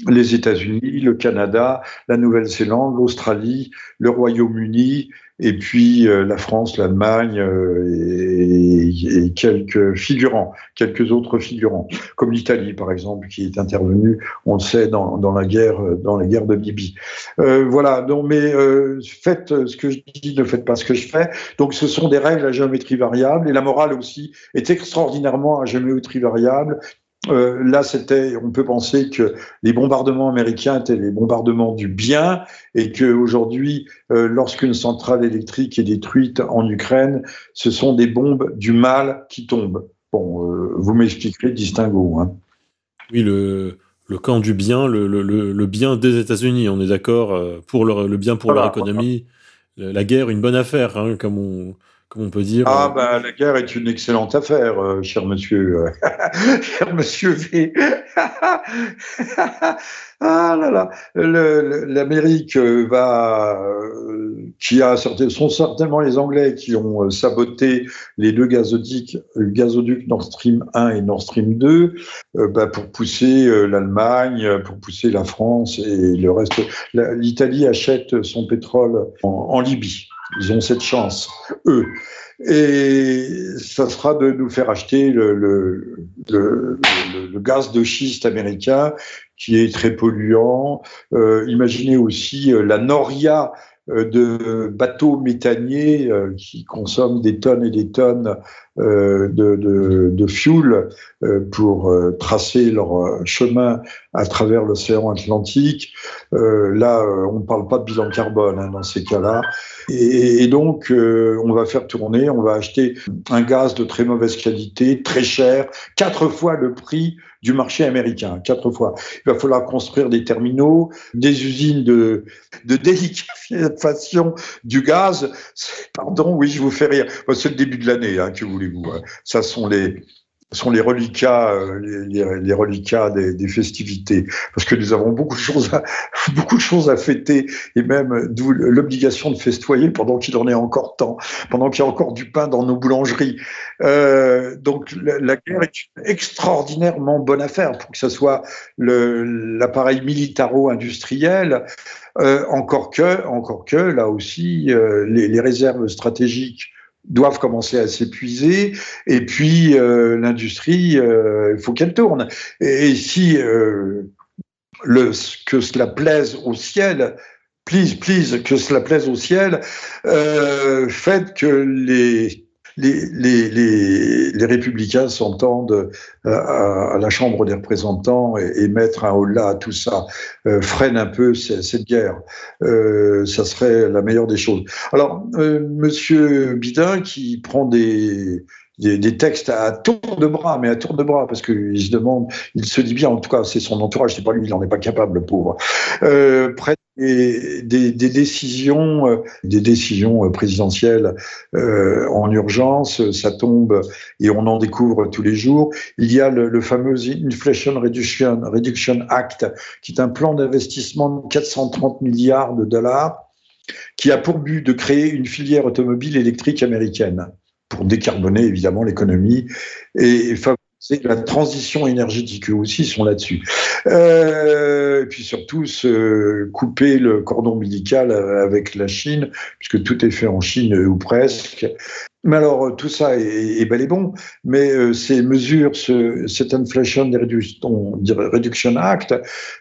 les États-Unis, le Canada, la Nouvelle-Zélande, l'Australie, le Royaume-Uni, et puis euh, la France, l'Allemagne euh, et, et, quelques figurants, quelques autres figurants, comme l'Italie par exemple, qui est intervenue, on le sait, dans, dans la guerre, dans la guerre de Libye. Euh, voilà. Donc, mais euh, faites ce que je dis, ne faites pas ce que je fais. Donc, ce sont des règles à géométrie variable et la morale aussi est extraordinairement à géométrie variable. Euh, là, c'était, on peut penser que les bombardements américains étaient les bombardements du bien et qu'aujourd'hui, euh, lorsqu'une centrale électrique est détruite en Ukraine, ce sont des bombes du mal qui tombent. Bon, euh, vous m'expliquerez le distinguo. Hein. Oui, le, le camp du bien, le, le, le bien des États-Unis, on est d'accord, pour leur, le bien pour leur économie. La guerre, une bonne affaire, hein, comme on, comme on peut dire. Ah, ben, la guerre est une excellente affaire, euh, cher monsieur. cher monsieur V. ah là là. L'Amérique euh, va. qui a. sont certainement les Anglais qui ont saboté les deux gazoducs, gazoducs Nord Stream 1 et Nord Stream 2 bah, pour pousser l'Allemagne, pour pousser la France et le reste. L'Italie achète son pétrole en Libye. Ils ont cette chance, eux. Et ça sera de nous faire acheter le, le, le, le gaz de schiste américain qui est très polluant. Euh, imaginez aussi euh, la noria euh, de bateaux méthaniers qui consomment des tonnes et des tonnes de, de, de fuel pour tracer leur chemin à travers l'océan Atlantique. là, on ne parle pas de bilan carbone hein, dans ces cas-là. Et, donc, on va faire tourner, on va acheter un gaz de très mauvaise qualité, très cher, quatre fois le prix du marché américain, quatre fois. Il va falloir construire des terminaux, des usines de, de déliquéfaction du gaz. Pardon, oui, je vous fais rire. C'est le début de l'année, hein, que Ça sont les, sont les reliquats, euh, les, les, des, festivités, parce que nous avons beaucoup de choses, à, beaucoup de choses à fêter, et même l'obligation de festoyer pendant qu'il en est encore temps, pendant qu'il y a encore du pain dans nos boulangeries. Euh, donc la, guerre est une extraordinairement bonne affaire pour que ce soit l'appareil militaro-industriel. Euh, encore que, encore que, là aussi, les réserves stratégiques doivent commencer à s'épuiser. Et puis, euh, l'industrie, euh, il faut qu'elle tourne. Et, si euh, le, que cela plaise au ciel, please, please, que cela plaise au ciel, euh, fait que les les, républicains s'entendent euh, à, la Chambre des représentants et, et mettre un holà à tout ça, euh, freine un peu cette, guerre. Euh, ça serait la meilleure des choses. Alors, euh, Monsieur Bidin, qui prend des, textes à tour de bras, mais à tour de bras, parce qu'il se demande, il se dit bien, en tout cas, c'est son entourage, c'est pas lui, il n'en est pas capable, le pauvre. Euh, des, des, décisions, euh, des décisions euh, présidentielles euh, en urgence, ça tombe et on en découvre tous les jours. Il y a le, fameux Inflation Reduction, Reduction Act, qui est un plan d'investissement de 430 milliards de dollars, qui a pour but de créer une filière automobile électrique américaine pour décarboner évidemment l'économie et favoriser la transition énergétique. Eux aussi sont là-dessus. Euh, et puis surtout, se couper le cordon ombilical avec la Chine, puisque tout est fait en Chine ou presque. Mais alors, tout ça est, bel et bon, mais euh, ces mesures, ce, cet Inflation Reduction Act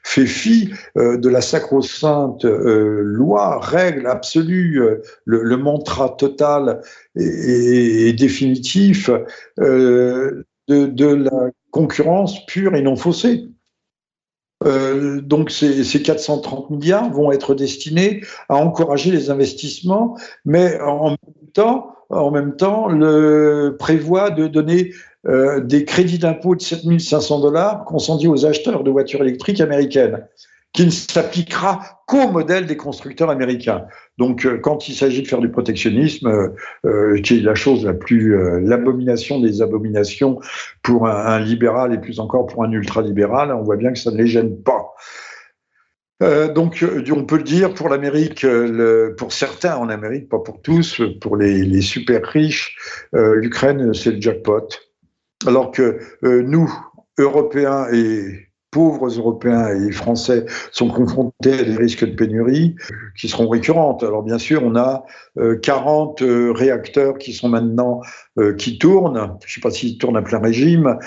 fait fi euh, de la sacro-sainte euh, loi, règle absolue, euh, le, mantra total et, définitif euh, de, la concurrence pure et non faussée. Euh, donc ces, ces, 430 milliards vont être destinés à encourager les investissements, mais en même temps, prévoit de donner euh, des crédits d'impôt de 7500 dollars consentis aux acheteurs de voitures électriques américaines qui ne s'appliquera qu'au modèle des constructeurs américains. Donc, euh, quand il s'agit de faire du protectionnisme, euh, euh, qui est la chose la plus, l'abomination des abominations pour un, libéral et plus encore pour un ultralibéral, on voit bien que ça ne les gêne pas. donc, on peut le dire pour l'Amérique, pour certains en Amérique, pas pour tous, pour les, les super riches, l'Ukraine, c'est le jackpot. Alors que nous, Européens et pauvres Européens et Français sont confrontés à des risques de pénurie qui seront récurrentes. Alors bien sûr, on a 40 euh, euh, réacteurs qui sont maintenant qui tournent, je ne sais pas s'ils tournent à plein régime,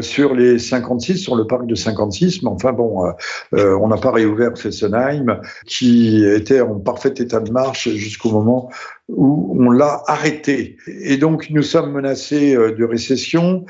sur les 56, sur le parc de 56, mais enfin bon, on n'a pas réouvert Fessenheim, qui était en parfait état de marche jusqu'au moment où on l'a arrêté. Et donc nous sommes menacés de récession.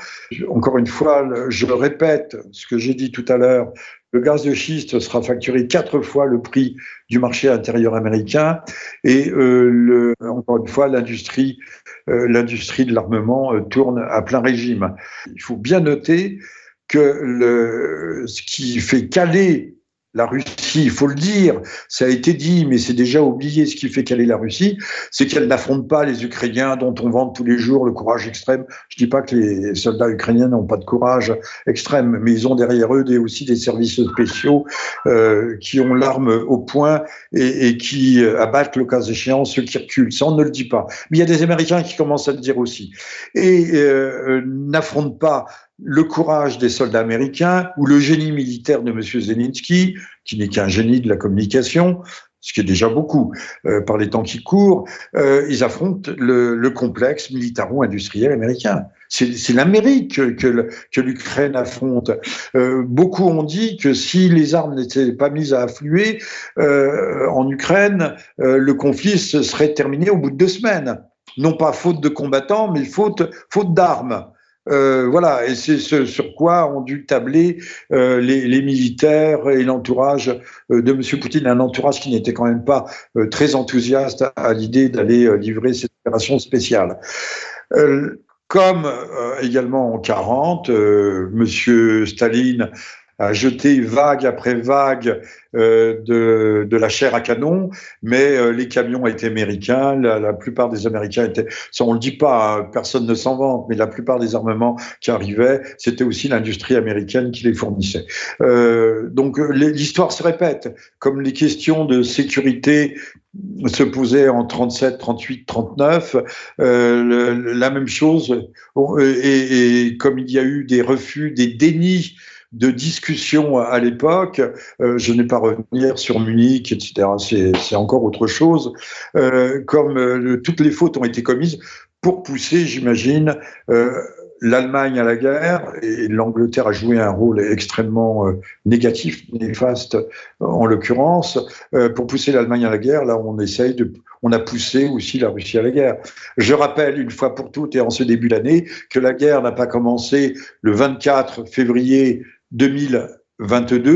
Encore une fois, je répète ce que j'ai dit tout à l'heure, le gaz de schiste sera facturé quatre fois le prix du marché intérieur américain et euh, encore une fois l'industrie euh, l'industrie de l'armement euh, tourne à plein régime. Il faut bien noter que le, ce qui fait caler la Russie, il faut le dire, ça a été dit, mais c'est déjà oublié ce qui fait qu'elle est la Russie, c'est qu'elle n'affronte pas les Ukrainiens dont on vante tous les jours le courage extrême. Je dis pas que les soldats ukrainiens n'ont pas de courage extrême, mais ils ont derrière eux des, aussi des services spéciaux euh, qui ont l'arme au point et, qui abattent le cas échéant ceux qui reculent. Ça, on ne le dit pas. Mais il y a des Américains qui commencent à le dire aussi. Et euh, n'affrontent pas le courage des soldats américains ou le génie militaire de M. Zelensky, qui n'est qu'un génie de la communication, ce qui est déjà beaucoup euh, par les temps qui courent, euh, ils affrontent le, complexe militaro-industriel américain. C'est l'Amérique que, l'Ukraine affronte. Euh, beaucoup ont dit que si les armes n'étaient pas mises à affluer en Ukraine, le conflit se serait terminé au bout de deux semaines. Non pas faute de combattants, mais faute d'armes. Euh, voilà, et c'est ce sur quoi ont dû tabler euh, les, militaires et l'entourage euh, de M. Poutine, un entourage qui n'était quand même pas très enthousiaste à, l'idée d'aller livrer cette opération spéciale. comme également en 40, M. Staline a jeté vague après vague euh, de, de, la chair à canon, mais euh, les camions étaient américains, la, plupart des Américains étaient, ça on le dit pas, hein, personne ne s'en vante, mais la plupart des armements qui arrivaient, c'était aussi l'industrie américaine qui les fournissait. Euh, donc l'histoire se répète, comme les questions de sécurité se posaient en 37, 38, 39, euh, la même chose, et, et comme il y a eu des refus, des dénis de discussion à l'époque. Euh, je n'ai pas revenir sur Munich, etc. C'est encore autre chose. Euh, comme euh, toutes les fautes ont été commises pour pousser, j'imagine, l'Allemagne à la guerre et l'Angleterre a joué un rôle extrêmement négatif, néfaste en l'occurrence, pour pousser l'Allemagne à la guerre. Là, on essaye de, on a poussé aussi la Russie à la guerre. Je rappelle une fois pour toutes et en ce début d'année que la guerre n'a pas commencé le 24 février 2022,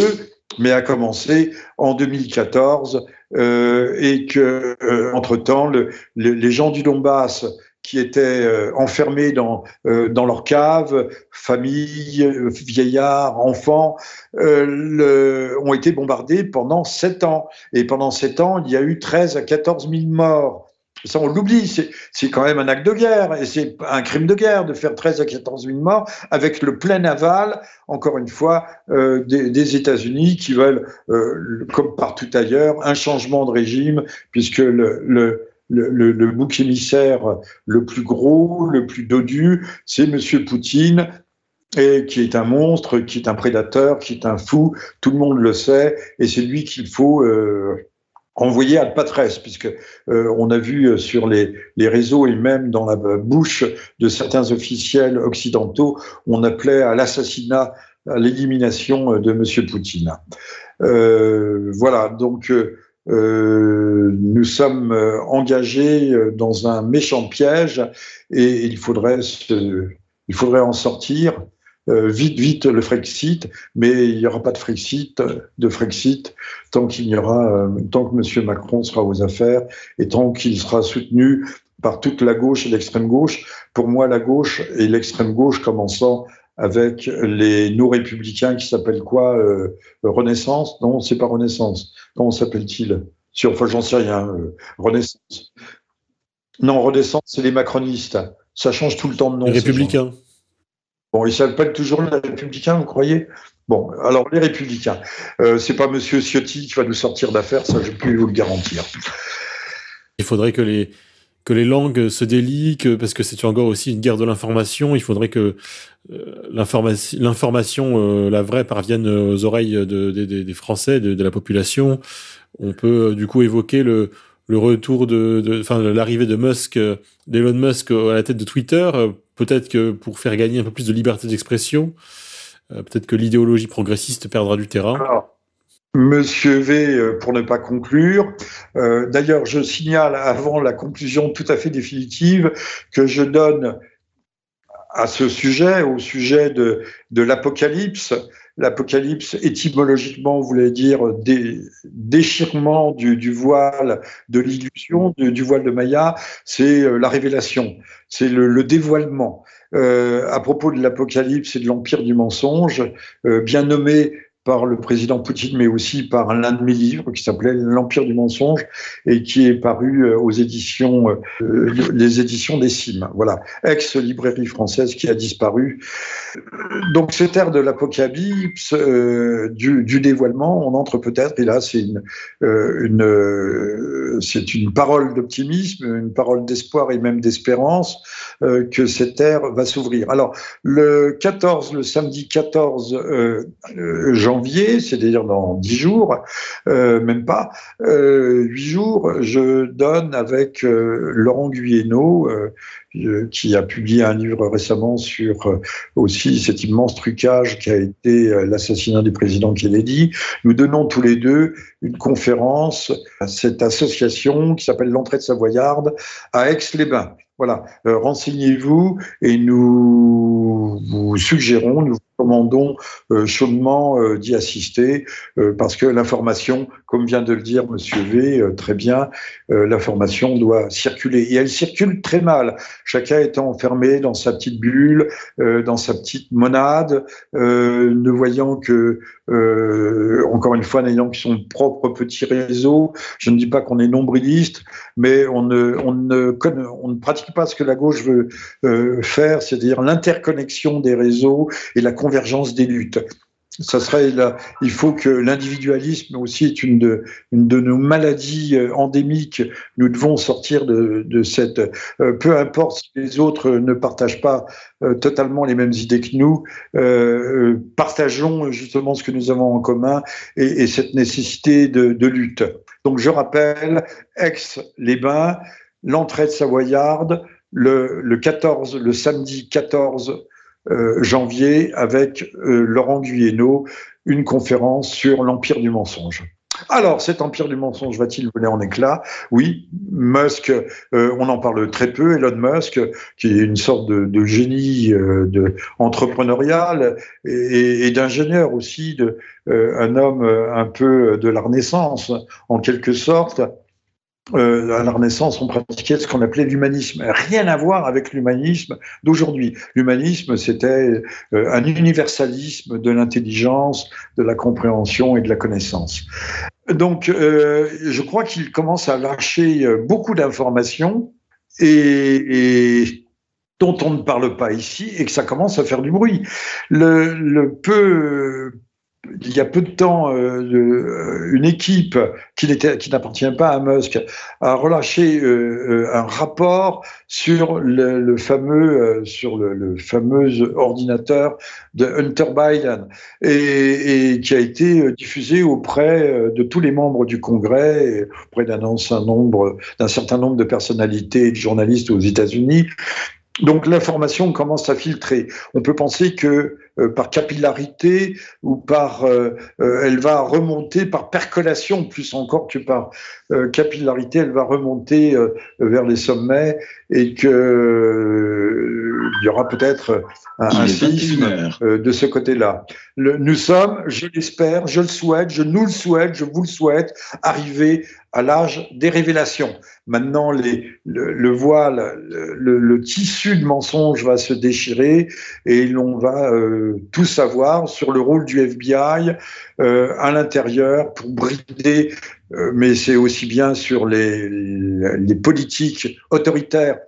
mais a commencé en 2014 euh, et que euh, entre temps le, les gens du Donbass qui étaient euh, enfermés dans euh, dans leur cave, familles, vieillards, enfants, le, ont été bombardés pendant sept ans. Et pendant sept ans, il y a eu 13 à 14 000 morts. Ça, on l'oublie, c'est quand même un acte de guerre, et c'est un crime de guerre de faire 13 à 14 000 morts avec le plein aval, encore une fois, euh, des, États-Unis qui veulent, euh, comme partout ailleurs, un changement de régime, puisque le, bouc émissaire le plus gros, le plus dodu, c'est M. Poutine, et qui est un monstre, qui est un prédateur, qui est un fou, tout le monde le sait, et c'est lui qu'il faut... Euh, envoyé à Patresse, puisque euh, on a vu euh, sur les, les, réseaux et même dans la bouche de certains officiels occidentaux, on appelait à l'assassinat, à l'élimination euh, de Monsieur Poutine. Euh, voilà, donc euh, nous sommes engagés dans un méchant piège et il faudrait, se, il faudrait en sortir. Vite, vite le Frexit, mais il n'y aura pas de Frexit, de Frexit tant qu'il y aura, tant que M. Macron sera aux affaires et tant qu'il sera soutenu par toute la gauche et l'extrême gauche. Pour moi, la gauche et l'extrême gauche commençant avec les nos républicains qui s'appellent quoi euh, Renaissance? Non, c'est pas Renaissance. Comment s'appelle-t-il Enfin, j'en sais rien. Euh, Renaissance. Non, Renaissance, c'est les macronistes. Ça change tout le temps de nom. Les républicains. Bon, ils s'appellent toujours les républicains, vous croyez? Bon, alors les républicains. Euh, c'est pas Monsieur Ciotti qui va nous sortir d'affaires, ça je peux vous le garantir. Il faudrait que les, que les langues se délient, parce que c'est encore aussi une guerre de l'information. Il faudrait que euh, l'information, euh, la vraie, parvienne aux oreilles des Français, de, la population. On peut euh, du coup évoquer le, retour de, enfin l'arrivée de Musk, d'Elon Musk à la tête de Twitter. Peut-être que pour faire gagner un peu plus de liberté d'expression, peut-être que l'idéologie progressiste perdra du terrain. Monsieur V, euh, pour ne pas conclure. Euh, d'ailleurs, je signale avant la conclusion tout à fait définitive que je donne à ce sujet, au sujet de, de l'Apocalypse, L'Apocalypse, étymologiquement, voulait dire déchirement du, voile de l'illusion, du, voile de Maya, c'est euh, la révélation, c'est le, dévoilement. à propos de l'Apocalypse et de l'Empire du mensonge, bien nommé par le président Poutine, mais aussi par l'un de mes livres qui s'appelait L'Empire du mensonge et qui est paru euh, aux éditions, euh, les éditions des Cimes. Voilà, ex-librairie française qui a disparu. Donc, cette ère de l'apocalypse, euh, du, dévoilement, on entre peut-être, et là, c'est une, une c'est une parole d'optimisme, une parole d'espoir et même d'espérance que cette ère va s'ouvrir. Alors, le 14, le samedi 14 janvier, c'est-à-dire dans dix jours, euh, même pas, euh, huit jours, je donne avec euh, Laurent Guyeno, qui a publié un livre récemment sur aussi cet immense trucage qui a été l'assassinat du président Kennedy. Nous donnons tous les deux une conférence à cette association qui s'appelle l'entrée de Savoyarde à Aix-les-Bains. Voilà, renseignez-vous et nous vous suggérons, nous recommandons euh, chaudement euh, d'y assister euh, parce que l'information, comme vient de le dire Monsieur V très bien, l'information doit circuler et elle circule très mal. Chacun étant enfermé dans sa petite bulle, dans sa petite monade, ne voyant que encore une fois n'ayant que son propre petit réseau. Je ne dis pas qu'on est nombriliste, mais on ne on ne on ne pratique pas ce que la gauche veut faire, c'est-à-dire l'interconnexion des réseaux et la convergence des luttes. Ça serait il faut que l'individualisme aussi est une de, nos maladies euh, endémiques. Nous devons sortir de, de cette. Euh, peu importe si les autres ne partagent pas euh, totalement les mêmes idées que nous, partageons justement ce que nous avons en commun et, et cette nécessité de, lutte. Donc je rappelle, Aix-les-Bains, l'entrée de Savoyarde, le, le 14, le samedi 14 euh, janvier avec euh, Laurent Guyeno une conférence sur l'empire du mensonge. Alors, cet empire du mensonge va-t-il voler en éclats? Oui, Musk, euh, on en parle très peu. Elon Musk, qui est une sorte de, génie de, entrepreneurial et, et d'ingénieur aussi, de, un homme un peu de la Renaissance, en quelque sorte, euh, à la Renaissance, on pratiquait ce qu'on appelait l'humanisme. Rien à voir avec l'humanisme d'aujourd'hui. L'humanisme, c'était euh, un universalisme de l'intelligence, de la compréhension et de la connaissance. Donc, euh, je crois qu'il commence à lâcher beaucoup d'informations et, dont on ne parle pas ici et que ça commence à faire du bruit. Le peu il y a peu de temps, euh, euh, une équipe qui n'appartient pas à Musk a relâché euh, un rapport sur le, fameux sur le, ordinateur de Hunter Biden et, qui a été diffusé auprès de tous les membres du Congrès, auprès d'un nombre d'un certain nombre de personnalités et de journalistes aux États-Unis. Donc l'information commence à filtrer. On peut penser que par capillarité ou par, elle va remonter par percolation plus encore que par capillarité, elle va remonter vers les sommets et que il y aura peut-être un, un séisme de ce côté-là. Nous sommes, je l'espère, je le souhaite, je nous le souhaite, je vous le souhaite, arriver à l'âge des révélations. Maintenant, les, le, voile, le, tissu de mensonges va se déchirer et l'on va euh, tout savoir sur le rôle du FBI euh, à l'intérieur pour brider, euh, mais c'est aussi bien sur les, politiques autoritaires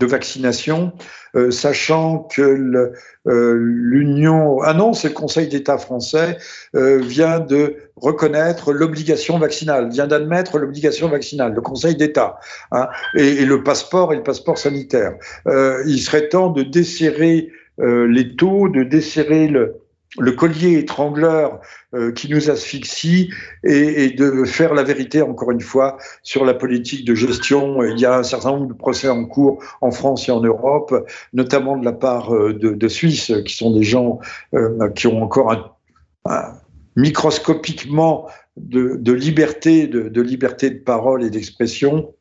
de vaccination, euh, sachant que l'Union, ah non, c'est le Conseil d'État français, euh, vient de reconnaître l'obligation vaccinale, vient d'admettre l'obligation vaccinale, le Conseil d'État, hein, et, le passeport et le passeport sanitaire. il serait temps de desserrer les taux, de desserrer le, collier étrangleur euh, qui nous asphyxie et, de faire la vérité, encore une fois, sur la politique de gestion. Il y a un certain nombre de procès en cours en France et en Europe, notamment de la part euh, de, Suisses, qui sont des gens euh, qui ont encore un, microscopiquement de, liberté, de, liberté de parole et d'expression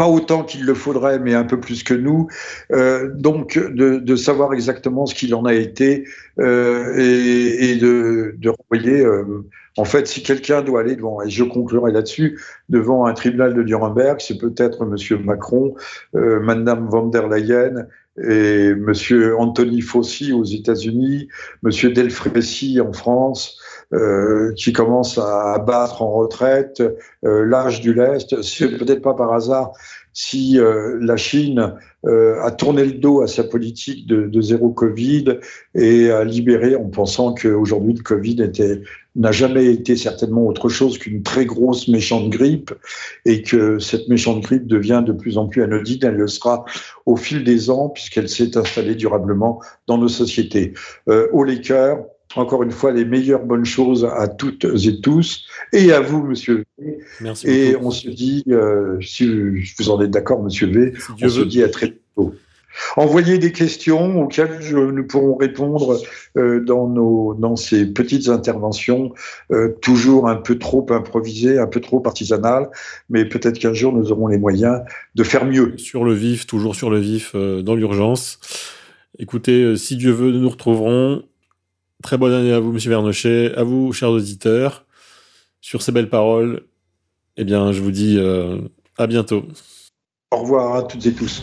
pas autant qu'il le faudrait, mais un peu plus que nous. Euh, donc, de, savoir exactement ce qu'il en a été euh, et, de, de. Euh, en fait, si quelqu'un doit aller devant, et je conclurai là-dessus, devant un tribunal de Nuremberg, c'est peut-être Monsieur Macron, Madame von der Leyen et Monsieur Anthony Fauci aux États-Unis, Monsieur Delfrécy en France. Euh, qui commence à battre en retraite euh, l'âge du lest. C'est peut-être pas par hasard si euh, la Chine a tourné le dos à sa politique de, zéro Covid et a libéré en pensant qu'aujourd'hui le Covid n'a jamais été certainement autre chose qu'une très grosse méchante grippe et que cette méchante grippe devient de plus en plus anodine. Elle le sera au fil des ans puisqu'elle s'est installée durablement dans nos sociétés. Euh, au cœurs, encore une fois, les meilleures bonnes choses à toutes et tous, et à vous, Monsieur V. Merci et on se dit, euh, si vous en êtes d'accord, Monsieur V, on se dit à très bientôt. Envoyez des questions auxquelles nous pourrons répondre euh, dans, nos, dans ces petites interventions, euh, toujours un peu trop improvisées, un peu trop partisanales, mais peut-être qu'un jour nous aurons les moyens de faire mieux. Sur le vif, toujours sur le vif, euh, dans l'urgence. Écoutez, euh, si Dieu veut, nous nous retrouverons Très bonne année à vous, Monsieur Vernochet, à vous, chers auditeurs. Sur ces belles paroles, eh bien, je vous dis euh, à bientôt. Au revoir à toutes et tous.